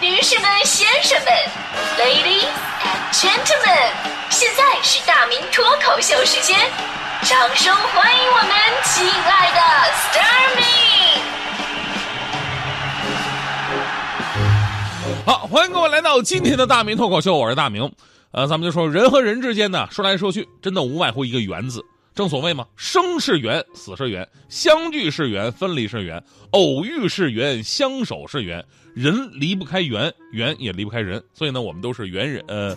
女士们、先生们，Ladies and Gentlemen，现在是大明脱口秀时间，掌声欢迎我们亲爱的 Starmy！好，欢迎各位来到今天的大明脱口秀，我是大明。呃，咱们就说人和人之间呢，说来说去，真的无外乎一个缘字。正所谓嘛，生是缘，死是缘，相聚是缘，分离是缘，偶遇是缘，相守是缘。人离不开缘，缘也离不开人，所以呢，我们都是缘人，呃，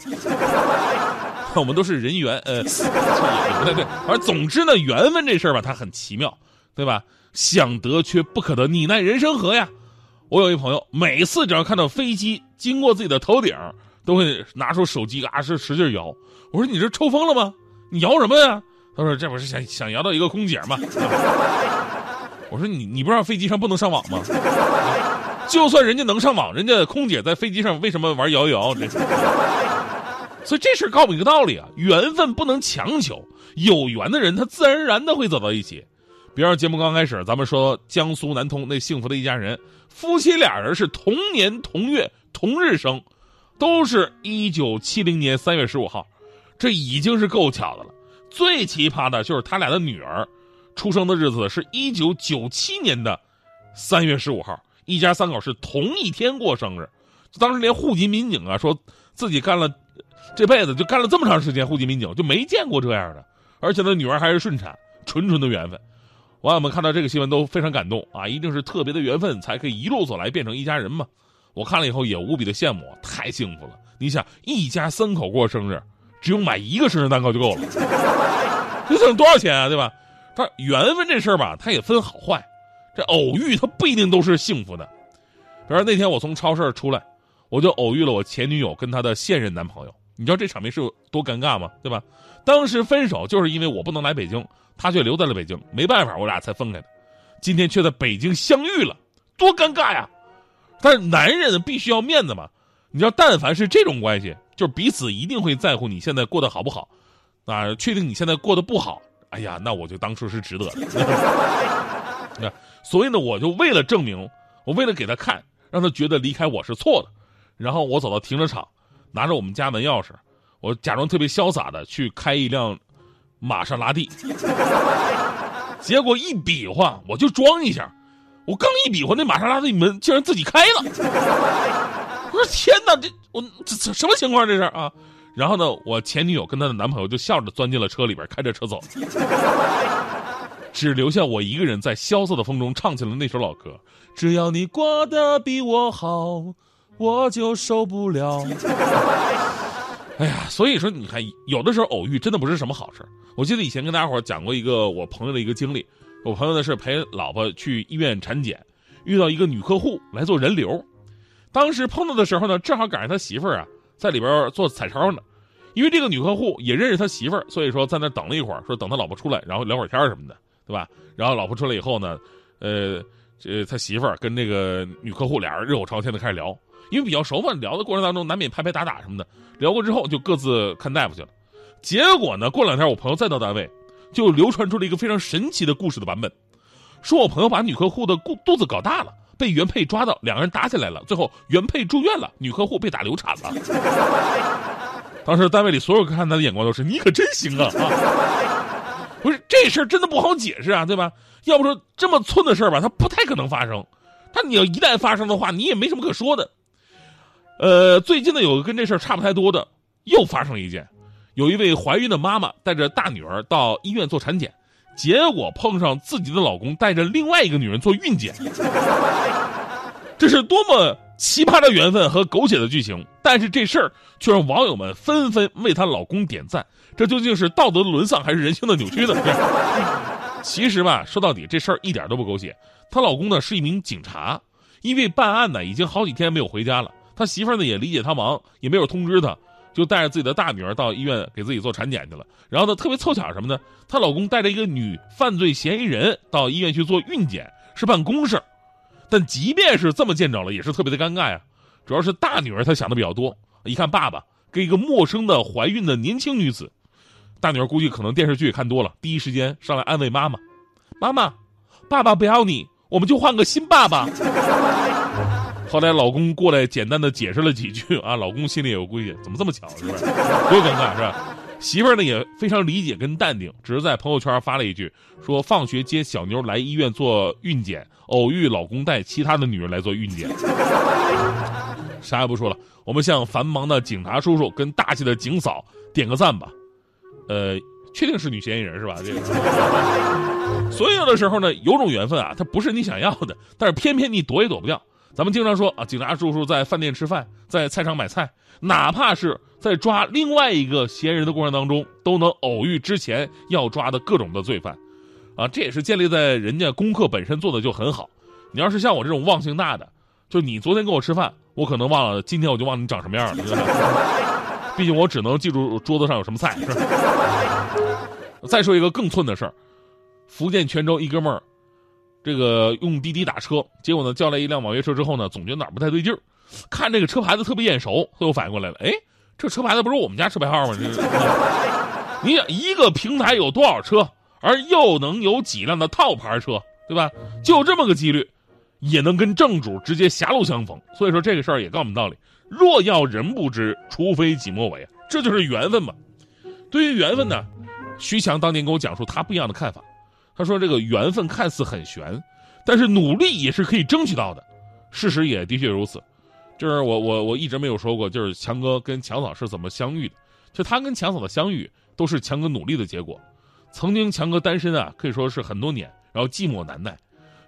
我们都是人缘，呃，这也不太对。而总之呢，缘分这事儿吧，它很奇妙，对吧？想得却不可得，你奈人生何呀？我有一朋友，每次只要看到飞机经过自己的头顶，都会拿出手机啊，是使劲摇。我说你这抽风了吗？你摇什么呀？他说这不是想想摇到一个空姐吗？我说你你不知道飞机上不能上网吗？就算人家能上网，人家空姐在飞机上为什么玩摇一摇？这所以这事告诉我们一个道理啊，缘分不能强求，有缘的人他自然而然的会走到一起。比方节目刚开始，咱们说江苏南通那幸福的一家人，夫妻俩人是同年同月同日生，都是一九七零年三月十五号，这已经是够巧的了。最奇葩的就是他俩的女儿，出生的日子是一九九七年的三月十五号，一家三口是同一天过生日。当时连户籍民警啊，说自己干了这辈子就干了这么长时间户籍民警，就没见过这样的。而且呢，女儿还是顺产，纯纯的缘分。网友们看到这个新闻都非常感动啊，一定是特别的缘分才可以一路走来变成一家人嘛。我看了以后也无比的羡慕，太幸福了。你想，一家三口过生日，只用买一个生日蛋糕就够了，这省多少钱啊，对吧？但缘分这事儿吧，它也分好坏，这偶遇它不一定都是幸福的。比如那天我从超市出来，我就偶遇了我前女友跟她的现任男朋友，你知道这场面是有多尴尬吗？对吧？当时分手就是因为我不能来北京。他却留在了北京，没办法，我俩才分开的。今天却在北京相遇了，多尴尬呀！但是男人必须要面子嘛，你知道，但凡是这种关系，就是彼此一定会在乎你现在过得好不好啊。确定你现在过得不好，哎呀，那我就当初是值得的。那所以呢，我就为了证明，我为了给他看，让他觉得离开我是错的，然后我走到停车场，拿着我们家门钥匙，我假装特别潇洒的去开一辆。玛莎拉蒂，结果一比划，我就装一下，我刚一比划，那玛莎拉蒂门竟然自己开了。天哪，这我这这什么情况这是啊？然后呢，我前女友跟她的男朋友就笑着钻进了车里边，开着车走，只留下我一个人在萧瑟的风中唱起了那首老歌。只要你过得比我好，我就受不了。哎呀，所以说你看，有的时候偶遇真的不是什么好事。我记得以前跟大家伙讲过一个我朋友的一个经历，我朋友呢是陪老婆去医院产检，遇到一个女客户来做人流，当时碰到的时候呢，正好赶上他媳妇儿啊在里边做彩超呢，因为这个女客户也认识他媳妇儿，所以说在那等了一会儿，说等他老婆出来，然后聊会儿天什么的，对吧？然后老婆出来以后呢，呃，这他媳妇儿跟这个女客户俩人热火朝天的开始聊。因为比较熟嘛，聊的过程当中难免拍拍打打什么的。聊过之后就各自看大夫去了。结果呢，过两天我朋友再到单位，就流传出了一个非常神奇的故事的版本，说我朋友把女客户的肚肚子搞大了，被原配抓到，两个人打起来了，最后原配住院了，女客户被打流产了。当时单位里所有看他的眼光都是你可真行啊！不是这事儿真的不好解释啊，对吧？要不说这么寸的事儿吧，它不太可能发生。但你要一旦发生的话，你也没什么可说的。呃，最近呢，有个跟这事儿差不太多的，又发生了一件，有一位怀孕的妈妈带着大女儿到医院做产检，结果碰上自己的老公带着另外一个女人做孕检，这是多么奇葩的缘分和狗血的剧情！但是这事儿却让网友们纷纷为她老公点赞，这究竟是道德沦丧还是人性的扭曲呢？其实吧，说到底，这事儿一点都不狗血。她老公呢是一名警察，因为办案呢已经好几天没有回家了。他媳妇呢也理解他忙，也没有通知他，就带着自己的大女儿到医院给自己做产检去了。然后呢，特别凑巧什么呢？她老公带着一个女犯罪嫌疑人到医院去做孕检，是办公事。但即便是这么见着了，也是特别的尴尬呀。主要是大女儿她想的比较多，一看爸爸跟一个陌生的怀孕的年轻女子，大女儿估计可能电视剧看多了，第一时间上来安慰妈妈：“妈妈，爸爸不要你，我们就换个新爸爸。”后来老公过来简单的解释了几句啊，老公心里有规矩，怎么这么巧是吧？多尴尬是吧？媳妇儿呢也非常理解跟淡定，只是在朋友圈发了一句说放学接小妞来医院做孕检，偶遇老公带其他的女人来做孕检。啥也不说了，我们向繁忙的警察叔叔跟大气的警嫂点个赞吧。呃，确定是女嫌疑人是吧？这。所以有的时候呢，有种缘分啊，它不是你想要的，但是偏偏你躲也躲不掉。咱们经常说啊，警察叔叔在饭店吃饭，在菜场买菜，哪怕是在抓另外一个嫌疑人的过程当中，都能偶遇之前要抓的各种的罪犯，啊，这也是建立在人家功课本身做的就很好。你要是像我这种忘性大的，就你昨天跟我吃饭，我可能忘了，今天我就忘了你长什么样了。毕竟我只能记住桌子上有什么菜。是吧？再说一个更寸的事儿，福建泉州一哥们儿。这个用滴滴打车，结果呢叫来一辆网约车之后呢，总觉得哪儿不太对劲儿，看这个车牌子特别眼熟，他又反应过来了，哎，这车牌子不是我们家车牌号吗？这是，你想一个平台有多少车，而又能有几辆的套牌车，对吧？就这么个几率，也能跟正主直接狭路相逢。所以说这个事儿也告诉我们道理：若要人不知，除非己莫为，这就是缘分嘛。对于缘分呢，徐强当年跟我讲述他不一样的看法。他说：“这个缘分看似很悬，但是努力也是可以争取到的。事实也的确如此。就是我我我一直没有说过，就是强哥跟强嫂是怎么相遇的。就他跟强嫂的相遇，都是强哥努力的结果。曾经强哥单身啊，可以说是很多年，然后寂寞难耐，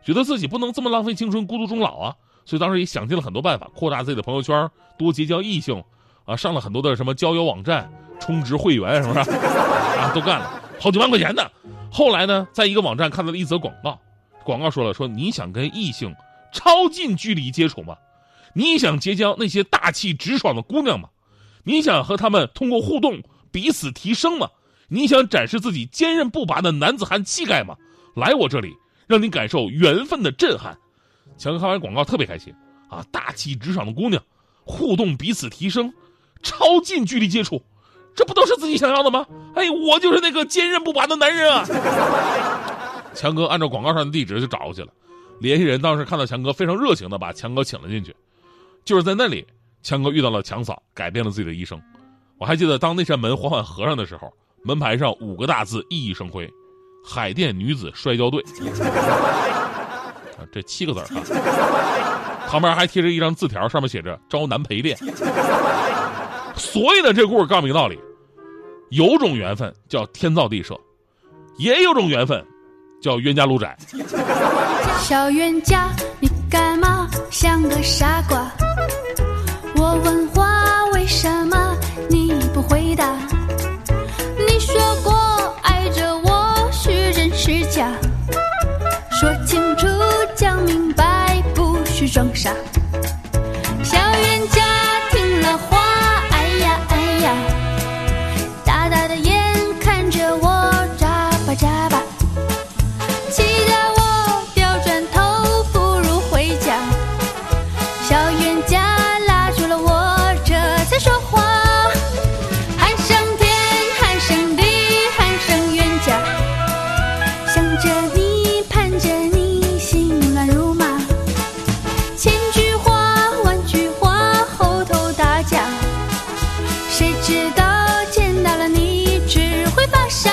觉得自己不能这么浪费青春，孤独终老啊。所以当时也想尽了很多办法，扩大自己的朋友圈，多结交异性，啊，上了很多的什么交友网站，充值会员，是不是？啊，都干了好几万块钱呢。”后来呢，在一个网站看到了一则广告，广告说了说你想跟异性超近距离接触吗？你想结交那些大气直爽的姑娘吗？你想和他们通过互动彼此提升吗？你想展示自己坚韧不拔的男子汉气概吗？来我这里，让你感受缘分的震撼。强哥看完广告特别开心啊！大气直爽的姑娘，互动彼此提升，超近距离接触。这不都是自己想要的吗？哎，我就是那个坚韧不拔的男人啊！强哥按照广告上的地址就找过去了，联系人当时看到强哥，非常热情的把强哥请了进去。就是在那里，强哥遇到了强嫂，改变了自己的一生。我还记得，当那扇门缓缓合上的时候，门牌上五个大字熠熠生辉：“海淀女子摔跤队。”啊，这七个字啊，旁边还贴着一张字条，上面写着“招男陪练”。所以呢，这故事告诉一个道理：有种缘分叫天造地设，也有种缘分叫冤家路窄。小冤家，你干嘛像个傻瓜？我问话，为什么谁知道见到了你只会发傻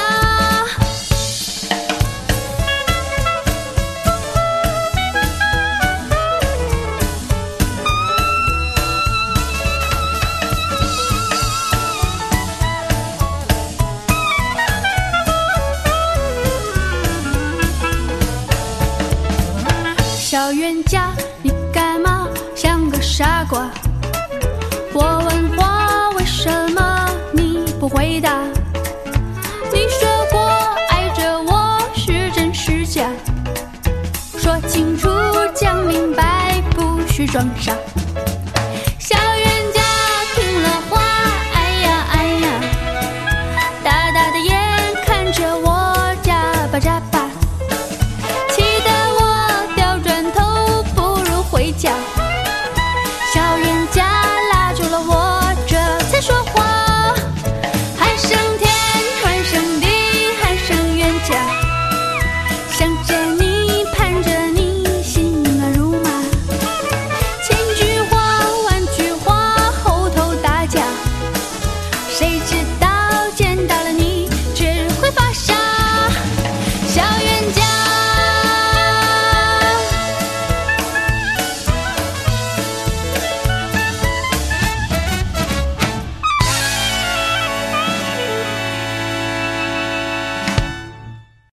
小冤家你干嘛像个傻瓜装傻。一直。